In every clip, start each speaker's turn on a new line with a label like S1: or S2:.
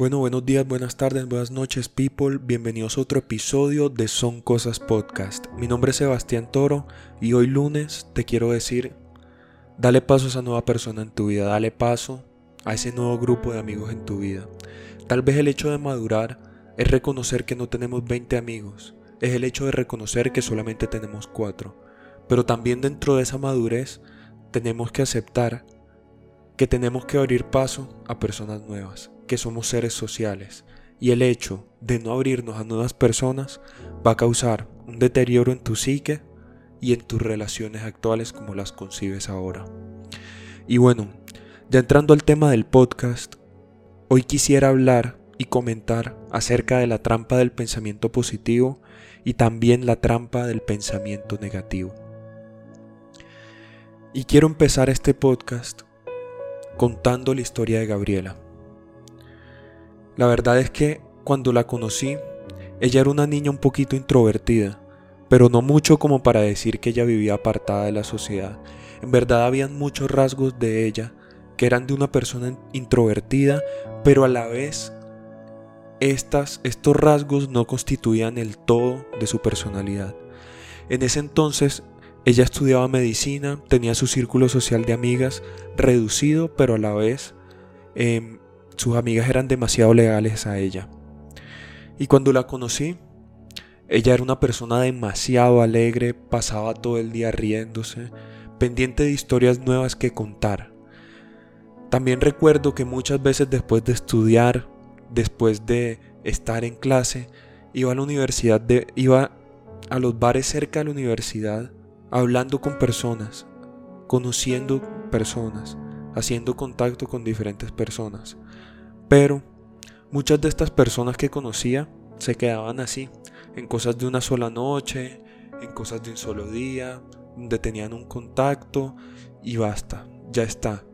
S1: Bueno, buenos días, buenas tardes, buenas noches, people. Bienvenidos a otro episodio de Son Cosas Podcast. Mi nombre es Sebastián Toro y hoy lunes te quiero decir, dale paso a esa nueva persona en tu vida, dale paso a ese nuevo grupo de amigos en tu vida. Tal vez el hecho de madurar es reconocer que no tenemos 20 amigos, es el hecho de reconocer que solamente tenemos 4. Pero también dentro de esa madurez tenemos que aceptar que tenemos que abrir paso a personas nuevas que somos seres sociales y el hecho de no abrirnos a nuevas personas va a causar un deterioro en tu psique y en tus relaciones actuales como las concibes ahora. Y bueno, ya entrando al tema del podcast, hoy quisiera hablar y comentar acerca de la trampa del pensamiento positivo y también la trampa del pensamiento negativo. Y quiero empezar este podcast contando la historia de Gabriela. La verdad es que cuando la conocí, ella era una niña un poquito introvertida, pero no mucho como para decir que ella vivía apartada de la sociedad. En verdad habían muchos rasgos de ella que eran de una persona introvertida, pero a la vez estas, estos rasgos no constituían el todo de su personalidad. En ese entonces ella estudiaba medicina, tenía su círculo social de amigas reducido, pero a la vez eh, sus amigas eran demasiado legales a ella. Y cuando la conocí, ella era una persona demasiado alegre, pasaba todo el día riéndose, pendiente de historias nuevas que contar. También recuerdo que muchas veces después de estudiar, después de estar en clase, iba a la universidad, de, iba a los bares cerca de la universidad, hablando con personas, conociendo personas, haciendo contacto con diferentes personas. Pero muchas de estas personas que conocía se quedaban así, en cosas de una sola noche, en cosas de un solo día, donde tenían un contacto y basta, ya está.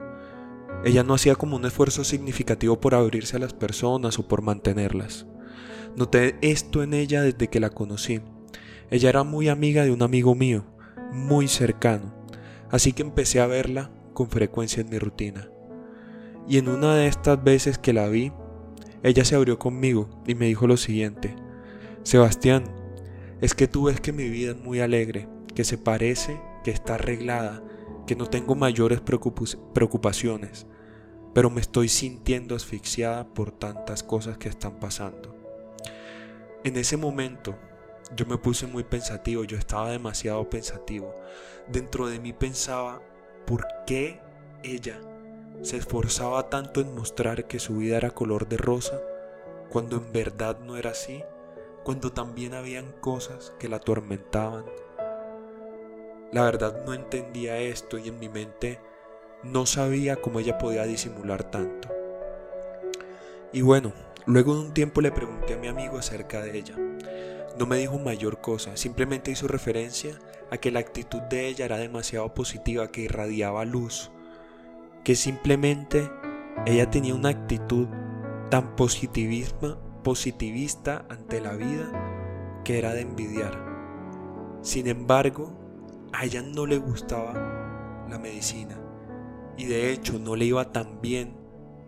S1: Ella no hacía como un esfuerzo significativo por abrirse a las personas o por mantenerlas. Noté esto en ella desde que la conocí. Ella era muy amiga de un amigo mío, muy cercano, así que empecé a verla con frecuencia en mi rutina. Y en una de estas veces que la vi, ella se abrió conmigo y me dijo lo siguiente, Sebastián, es que tú ves que mi vida es muy alegre, que se parece, que está arreglada, que no tengo mayores preocupaciones, pero me estoy sintiendo asfixiada por tantas cosas que están pasando. En ese momento yo me puse muy pensativo, yo estaba demasiado pensativo. Dentro de mí pensaba, ¿por qué ella se esforzaba tanto en mostrar que su vida era color de rosa, cuando en verdad no era así, cuando también habían cosas que la atormentaban. La verdad no entendía esto y en mi mente no sabía cómo ella podía disimular tanto. Y bueno, luego de un tiempo le pregunté a mi amigo acerca de ella. No me dijo mayor cosa, simplemente hizo referencia a que la actitud de ella era demasiado positiva, que irradiaba luz, que simplemente ella tenía una actitud tan positivista ante la vida que era de envidiar. Sin embargo, a ella no le gustaba la medicina y de hecho no le iba tan bien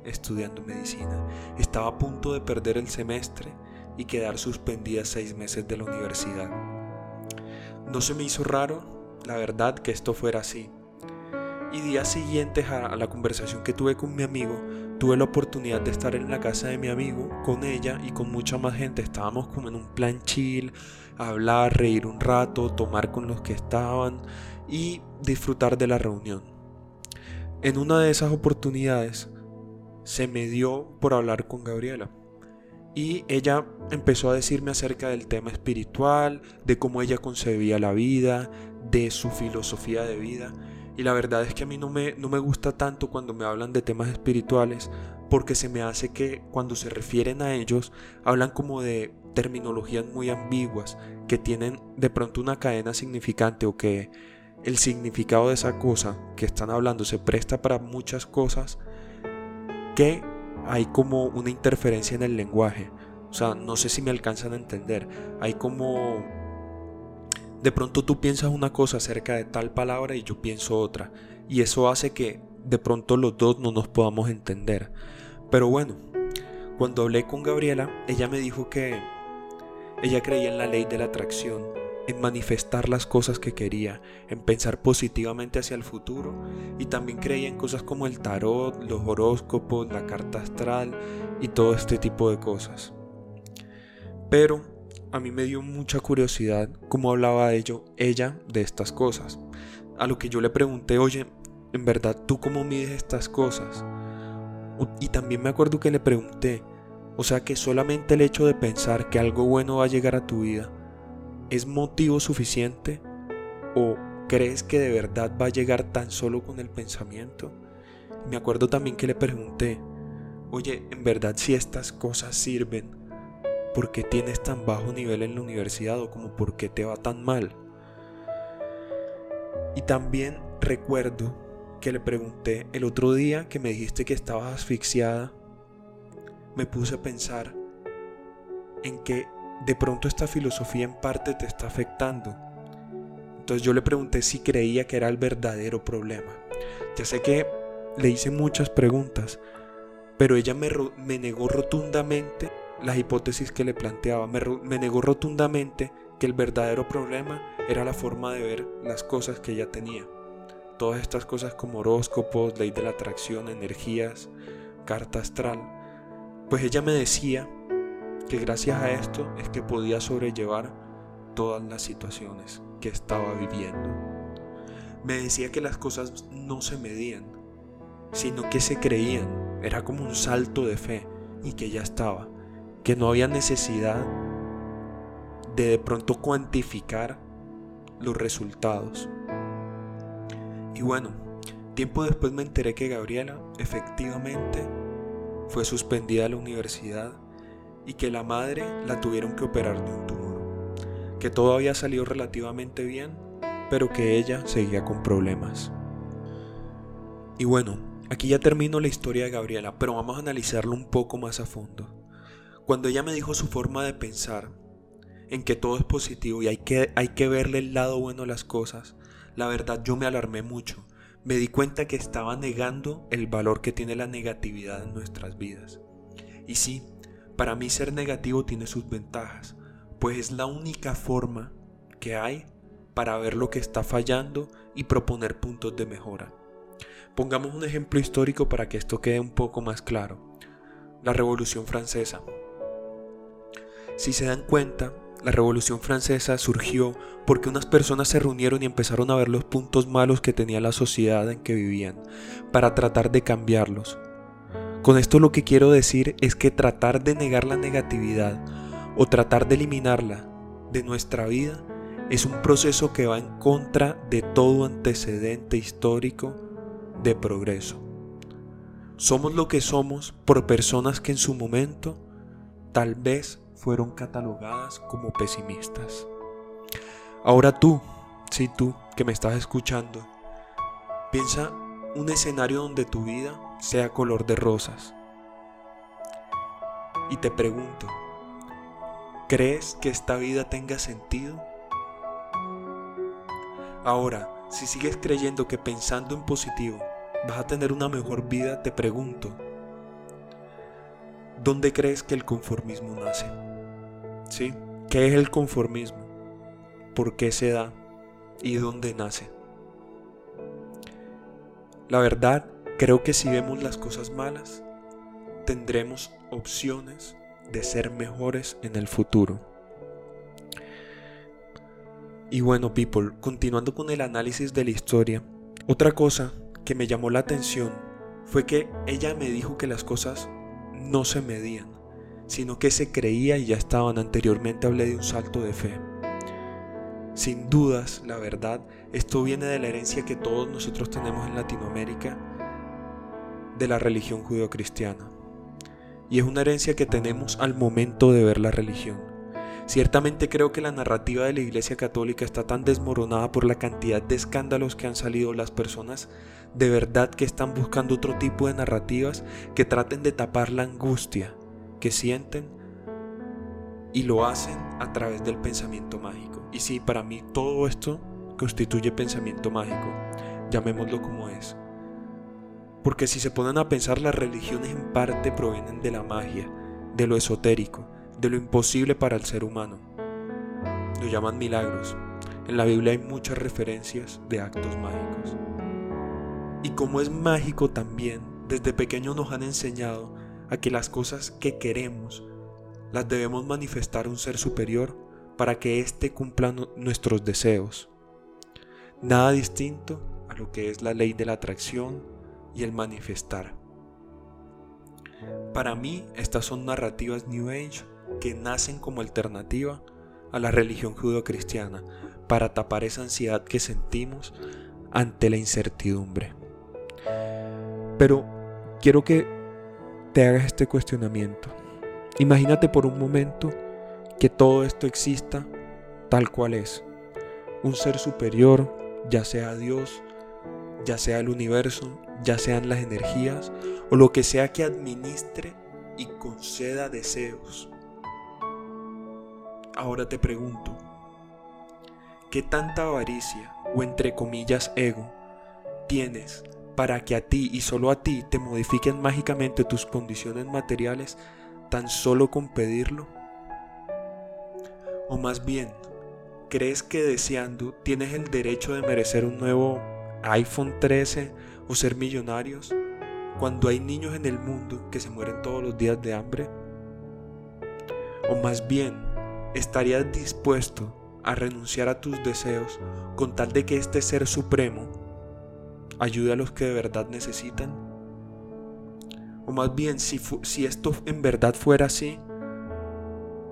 S1: estudiando medicina. Estaba a punto de perder el semestre y quedar suspendida seis meses de la universidad. No se me hizo raro, la verdad, que esto fuera así. Y días siguientes a, la conversación que tuve con mi amigo, tuve la oportunidad de estar en la casa de mi amigo con ella y con mucha más gente. Estábamos como en un plan chill, hablar, reír un rato, tomar con los que estaban y disfrutar de la reunión. En una de esas oportunidades se me dio por hablar con Gabriela. Y ella empezó a decirme acerca del tema espiritual, de cómo ella concebía la vida, de su filosofía de vida. Y la verdad es que a mí no me, no me gusta tanto cuando me hablan de temas espirituales porque se me hace que cuando se refieren a ellos hablan como de terminologías muy ambiguas que tienen de pronto una cadena significante o que el significado de esa cosa que están hablando se presta para muchas cosas que hay como una interferencia en el lenguaje. O sea, no sé si me alcanzan a entender. Hay como de pronto tú piensas una cosa acerca de tal palabra y yo pienso otra. Y eso hace que de pronto los dos no nos podamos entender. Pero bueno, Cuando hablé con Gabriela, ella me dijo que ella creía en la ley de la atracción, en manifestar las cosas que quería, en pensar positivamente hacia el futuro y también creía en cosas como el tarot, los horóscopos, la carta astral y todo este tipo de cosas. Pero a mí me dio mucha curiosidad cómo hablaba ello, ella de estas cosas. A lo que yo le pregunté, oye, en verdad, ¿tú cómo mides estas cosas? Y también me acuerdo que le pregunté, o sea que solamente el hecho de pensar que algo bueno va a llegar a tu vida es motivo suficiente o crees que de verdad va a llegar tan solo con el pensamiento? Me acuerdo también que le pregunté, oye, en verdad si estas cosas sirven, ¿por qué tienes tan bajo nivel en la universidad o como por qué te va tan mal? Y también recuerdo que le pregunté el otro día que me dijiste que estabas asfixiada, me puse a pensar en que de pronto esta filosofía en parte te está afectando. Entonces yo le pregunté si creía que era el verdadero problema. Ya sé que le hice muchas preguntas, pero ella me, negó rotundamente las hipótesis que le planteaba, me, me negó rotundamente que el verdadero problema era la forma de ver las cosas que ella tenía. Todas estas cosas como horóscopos, ley de la atracción, energías, carta astral. Pues ella me decía que gracias a esto es que podía sobrellevar todas las situaciones que estaba viviendo. Me decía que las cosas no se medían, sino que se creían. Era como un salto de fe y que ya estaba. Que no había necesidad de de pronto cuantificar los resultados. Y bueno, tiempo después me enteré que Gabriela efectivamente fue suspendida de la universidad y que la madre la tuvieron que operar de un tumor, que todo había salido relativamente bien, pero que ella seguía con problemas. Y bueno, aquí ya termino la historia de Gabriela, pero vamos a analizarlo un poco más a fondo. Cuando ella me dijo su forma de pensar, en que todo es positivo y hay que, hay que verle el lado bueno a las cosas, la verdad yo me alarmé mucho. Me di cuenta que estaba negando el valor que tiene la negatividad en nuestras vidas. Y sí, para mí ser negativo tiene sus ventajas, pues es la única forma que hay para ver lo que está fallando y proponer puntos de mejora. Pongamos un ejemplo histórico para que esto quede un poco más claro. La Revolución Francesa. Si se dan cuenta, la Revolución Francesa surgió porque unas personas se reunieron y empezaron a ver los puntos malos que tenía la sociedad en que vivían, para tratar de cambiarlos. Con esto lo que quiero decir es que tratar de negar la negatividad o tratar de eliminarla de nuestra vida es un proceso que va en contra de todo antecedente histórico de progreso. Somos lo que somos por personas que en su momento tal vez fueron catalogadas como pesimistas. Ahora tú, sí tú que me estás escuchando, piensa un escenario donde tu vida sea color de rosas. Y te pregunto, ¿crees que esta vida tenga sentido? Ahora, si sigues creyendo que pensando en positivo vas a tener una mejor vida, te pregunto, ¿dónde crees que el conformismo nace? ¿Sí? ¿Qué es el conformismo? ¿Por qué se da? ¿Y dónde nace? La verdad, creo que si vemos las cosas malas, tendremos opciones de ser mejores en el futuro. Y bueno, people, continuando con el análisis de la historia, otra cosa que me llamó la atención fue que ella me dijo que las cosas no se medían sino que se creía y ya estaban. Anteriormente hablé de un salto de fe. Sin dudas, la verdad, esto viene de la herencia que todos nosotros tenemos en Latinoamérica de la religión judeocristiana. Y es una herencia que tenemos al momento de ver la religión. Ciertamente creo que la narrativa de la Iglesia Católica está tan desmoronada por la cantidad de escándalos que han salido las personas de verdad que están buscando otro tipo de narrativas que traten de tapar la angustia, que sienten y lo hacen a través del pensamiento mágico. Y sí, para mí todo esto constituye pensamiento mágico, llamémoslo como es. Porque si se ponen a pensar, las religiones en parte provienen de la magia, de lo esotérico, de lo imposible para el ser humano. Lo llaman milagros. En la Biblia hay muchas referencias de actos mágicos. Y como es mágico también, desde pequeño nos han enseñado a que las cosas que queremos las debemos manifestar a un ser superior para que éste cumpla nuestros deseos. Nada distinto a lo que es la ley de la atracción y el manifestar. Para mí, estas son narrativas New Age que nacen como alternativa a la religión judio-cristiana para tapar esa ansiedad que sentimos ante la incertidumbre. Pero quiero que te hagas este cuestionamiento. Imagínate por un momento que todo esto exista tal cual es. Un ser superior, ya sea Dios, ya sea el universo, ya sean las energías o lo que sea que administre y conceda deseos. Ahora te pregunto, ¿qué tanta avaricia o entre comillas ego tienes para que a ti y solo a ti te modifiquen mágicamente tus condiciones materiales tan solo con pedirlo? O más bien, ¿crees que deseando tienes el derecho de merecer un nuevo iPhone 13 o ser millonarios cuando hay niños en el mundo que se mueren todos los días de hambre? O más bien, ¿estarías dispuesto a renunciar a tus deseos con tal de que este ser supremo ayude a los que de verdad necesitan? O más bien, si, si esto en verdad fuera así,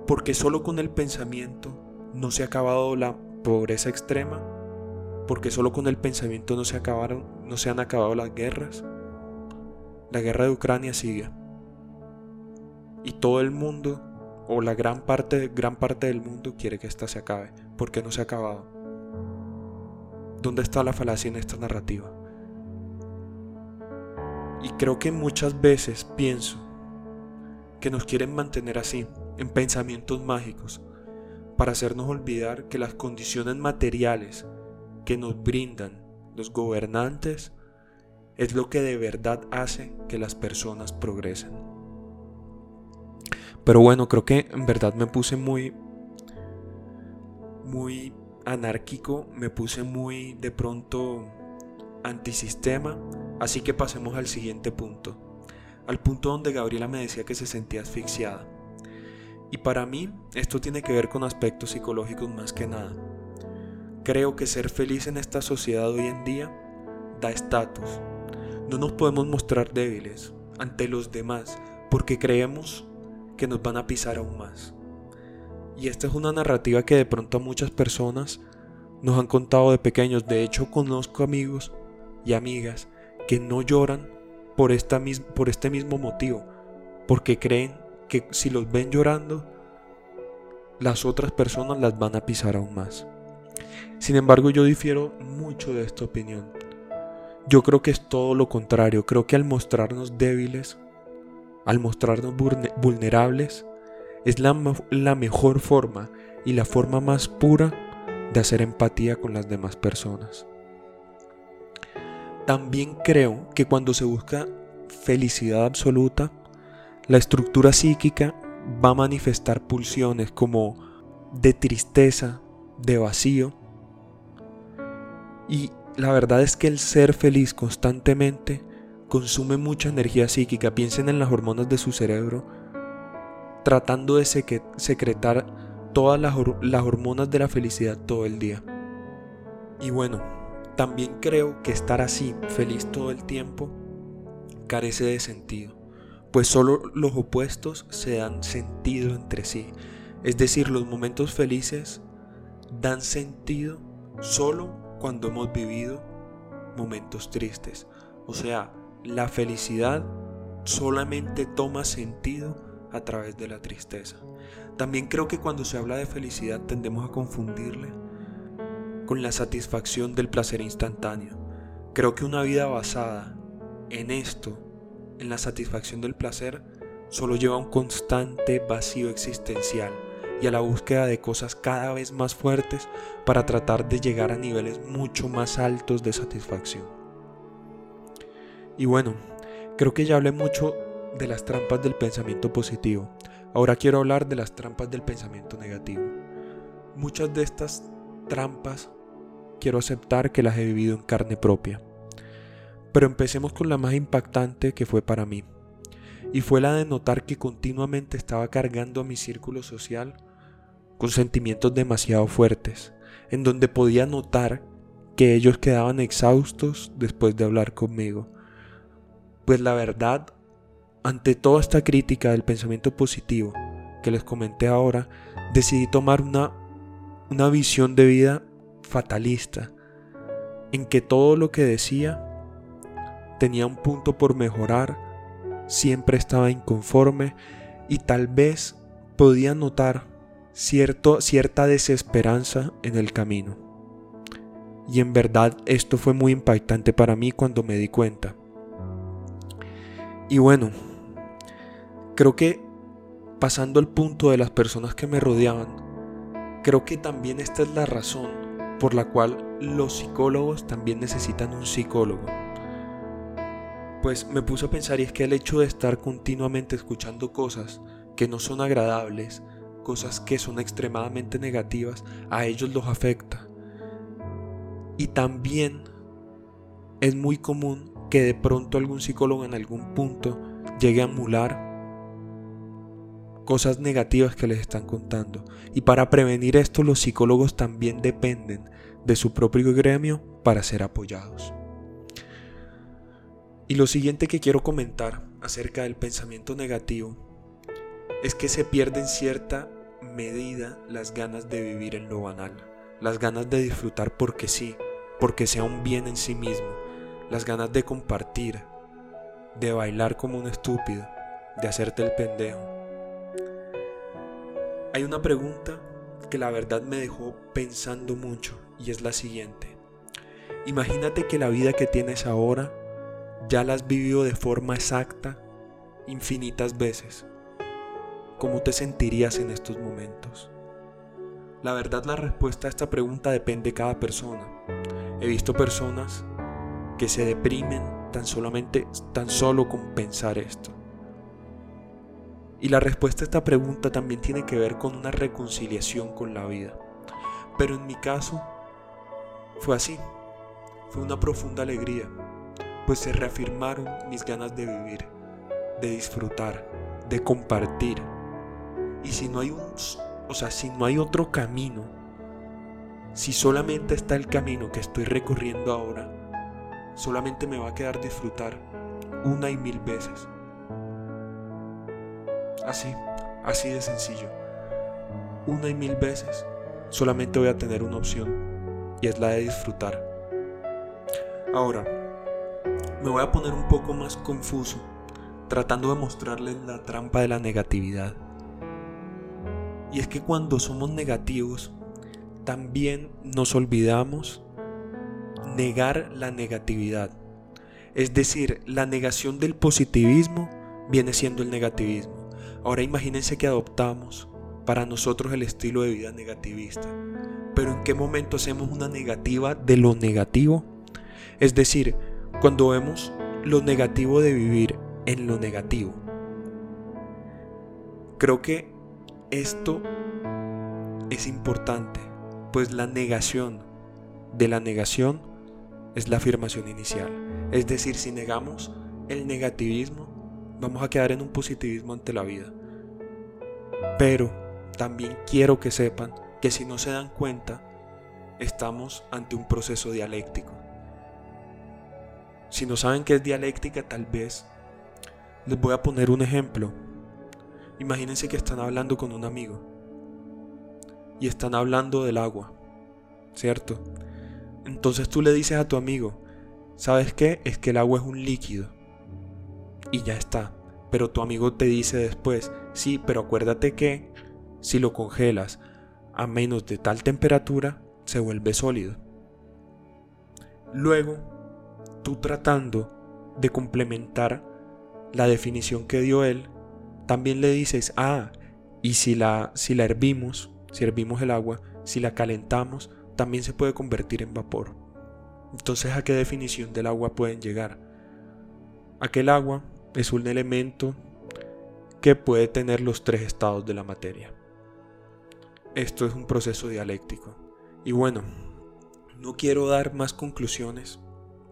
S1: porque solo con el pensamiento no se ha acabado la pobreza extrema, porque solo con el pensamiento no se acabaron, no se han acabado las guerras. La guerra de Ucrania sigue. Y todo el mundo o la gran parte, gran parte del mundo quiere que esta se acabe, porque no se ha acabado. ¿Dónde está la falacia en esta narrativa? Y creo que muchas veces pienso que nos quieren mantener así, en pensamientos mágicos, para hacernos olvidar que las condiciones materiales que nos brindan los gobernantes es lo que de verdad hace que las personas progresen. Pero bueno, creo que en verdad me puse muy muy anárquico, me puse muy de pronto antisistema, así que pasemos al siguiente punto, al punto donde Gabriela me decía que se sentía asfixiada. Y para mí esto tiene que ver con aspectos psicológicos más que nada. Creo que ser feliz en esta sociedad hoy en día da estatus. No nos podemos mostrar débiles ante los demás porque creemos que nos van a pisar aún más. Y esta es una narrativa que de pronto a muchas personas nos han contado de pequeños. De hecho, conozco amigos y amigas que no lloran por, esta, por este mismo motivo, porque creen que si los ven llorando, las otras personas las van a pisar aún más. Sin embargo, yo difiero mucho de esta opinión. Yo creo que es todo lo contrario. Creo que al mostrarnos débiles, al mostrarnos vulnerables, es la, mejor forma y la forma más pura de hacer empatía con las demás personas. También creo que cuando se busca felicidad absoluta, la estructura psíquica va a manifestar pulsiones como de tristeza, de vacío. Y la verdad es que el ser feliz constantemente consume mucha energía psíquica. Piensen en las hormonas de su cerebro, tratando de secretar todas las, las hormonas de la felicidad todo el día. Y bueno, también creo que estar así, feliz todo el tiempo, carece de sentido pues solo los opuestos se dan sentido entre sí. Es decir, los momentos felices dan sentido solo cuando hemos vivido momentos tristes. O sea, la felicidad solamente toma sentido a través de la tristeza. También creo que cuando se habla de felicidad tendemos a confundirle con la satisfacción del placer instantáneo. Creo que una vida basada en esto en la satisfacción del placer solo lleva un constante vacío existencial y a la búsqueda de cosas cada vez más fuertes para tratar de llegar a niveles mucho más altos de satisfacción. Y bueno, creo que ya hablé mucho de las trampas del pensamiento positivo. Ahora quiero hablar de las trampas del pensamiento negativo. Muchas de estas trampas quiero aceptar que las he vivido en carne propia. Pero empecemos con la más impactante que fue para mí. Y fue la de notar que continuamente estaba cargando a mi círculo social con sentimientos demasiado fuertes, en donde podía notar que ellos quedaban exhaustos después de hablar conmigo. Pues la verdad, ante toda esta crítica del pensamiento positivo que les comenté ahora, decidí tomar una, una visión de vida fatalista, en que todo lo que decía tenía un punto por mejorar, siempre estaba inconforme y tal vez podía notar cierto, cierta desesperanza en el camino. Y en verdad esto fue muy impactante para mí cuando me di cuenta. Y bueno, creo que pasando al punto de las personas que me rodeaban, creo que también esta es la razón por la cual los psicólogos también necesitan un psicólogo. Pues me puse a pensar y es que el hecho de estar continuamente escuchando cosas que no son agradables, cosas que son extremadamente negativas, a ellos los afecta. Y también es muy común que de pronto algún psicólogo en algún punto llegue a emular cosas negativas que les están contando. Y para prevenir esto los psicólogos también dependen de su propio gremio para ser apoyados. Y lo siguiente que quiero comentar acerca del pensamiento negativo es que se pierde en cierta medida las ganas de vivir en lo banal, las ganas de disfrutar porque sí, porque sea un bien en sí mismo, las ganas de compartir, de bailar como un estúpido, de hacerte el pendejo. Hay una pregunta que la verdad me dejó pensando mucho y es la siguiente. Imagínate que la vida que tienes ahora ya la has vivido de forma exacta infinitas veces. ¿Cómo te sentirías en estos momentos? La verdad la respuesta a esta pregunta depende de cada persona. He visto personas que se deprimen tan solamente tan solo con pensar esto. Y la respuesta a esta pregunta también tiene que ver con una reconciliación con la vida. Pero en mi caso fue así. Fue una profunda alegría, pues se reafirmaron mis ganas de vivir, de disfrutar, de compartir. Y si no hay un, o sea, si no hay otro camino si solamente está el camino que estoy recorriendo ahora, solamente me va a quedar disfrutar una y mil veces. Así, así de sencillo. Una y mil veces solamente voy a tener una opción y es la de disfrutar. Ahora, me voy a poner un poco más confuso tratando de mostrarles la trampa de la negatividad. Y es que cuando somos negativos, también nos olvidamos negar la negatividad. Es decir, la negación del positivismo viene siendo el negativismo. Ahora imagínense que adoptamos para nosotros el estilo de vida negativista. Pero ¿en qué momento hacemos una negativa de lo negativo? Es decir, cuando vemos lo negativo de vivir en lo negativo. Creo que esto es importante pues la negación de la negación es la afirmación inicial. Es decir, si negamos el negativismo, vamos a quedar en un positivismo ante la vida. Pero también quiero que sepan que si no se dan cuenta, estamos ante un proceso dialéctico. Si no saben qué es dialéctica, tal vez les voy a poner un ejemplo. Imagínense que están hablando con un amigo y están hablando del agua, ¿cierto? Entonces tú le dices a tu amigo, ¿sabes qué? Es que el agua es un líquido. Y ya está. Pero tu amigo te dice después, sí, pero acuérdate que si lo congelas a menos de tal temperatura, se vuelve sólido. Luego, tú tratando de complementar la definición que dio él, también le dices, ah, y si la, si la hervimos, si hervimos el agua, si la calentamos, también se puede convertir en vapor. Entonces, ¿a qué definición del agua pueden llegar? Aquel agua es un elemento que puede tener los tres estados de la materia. Esto es un proceso dialéctico. Y bueno, no quiero dar más conclusiones,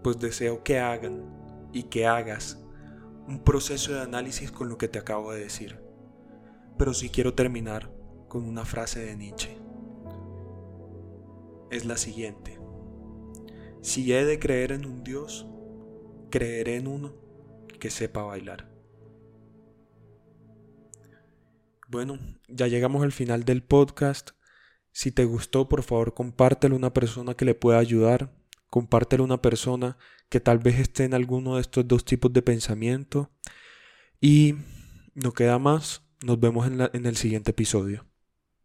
S1: pues deseo que hagan y que hagas un proceso de análisis con lo que te acabo de decir. Pero sí quiero terminar con una frase de Nietzsche. Es la siguiente. Si he de creer en un Dios, creeré en uno que sepa bailar. Bueno, ya llegamos al final del podcast. Si te gustó, por favor, compártelo a una persona que le pueda ayudar. Compártelo a una persona que tal vez esté en alguno de estos dos tipos de pensamiento. Y no queda más. Nos vemos en, en el siguiente episodio.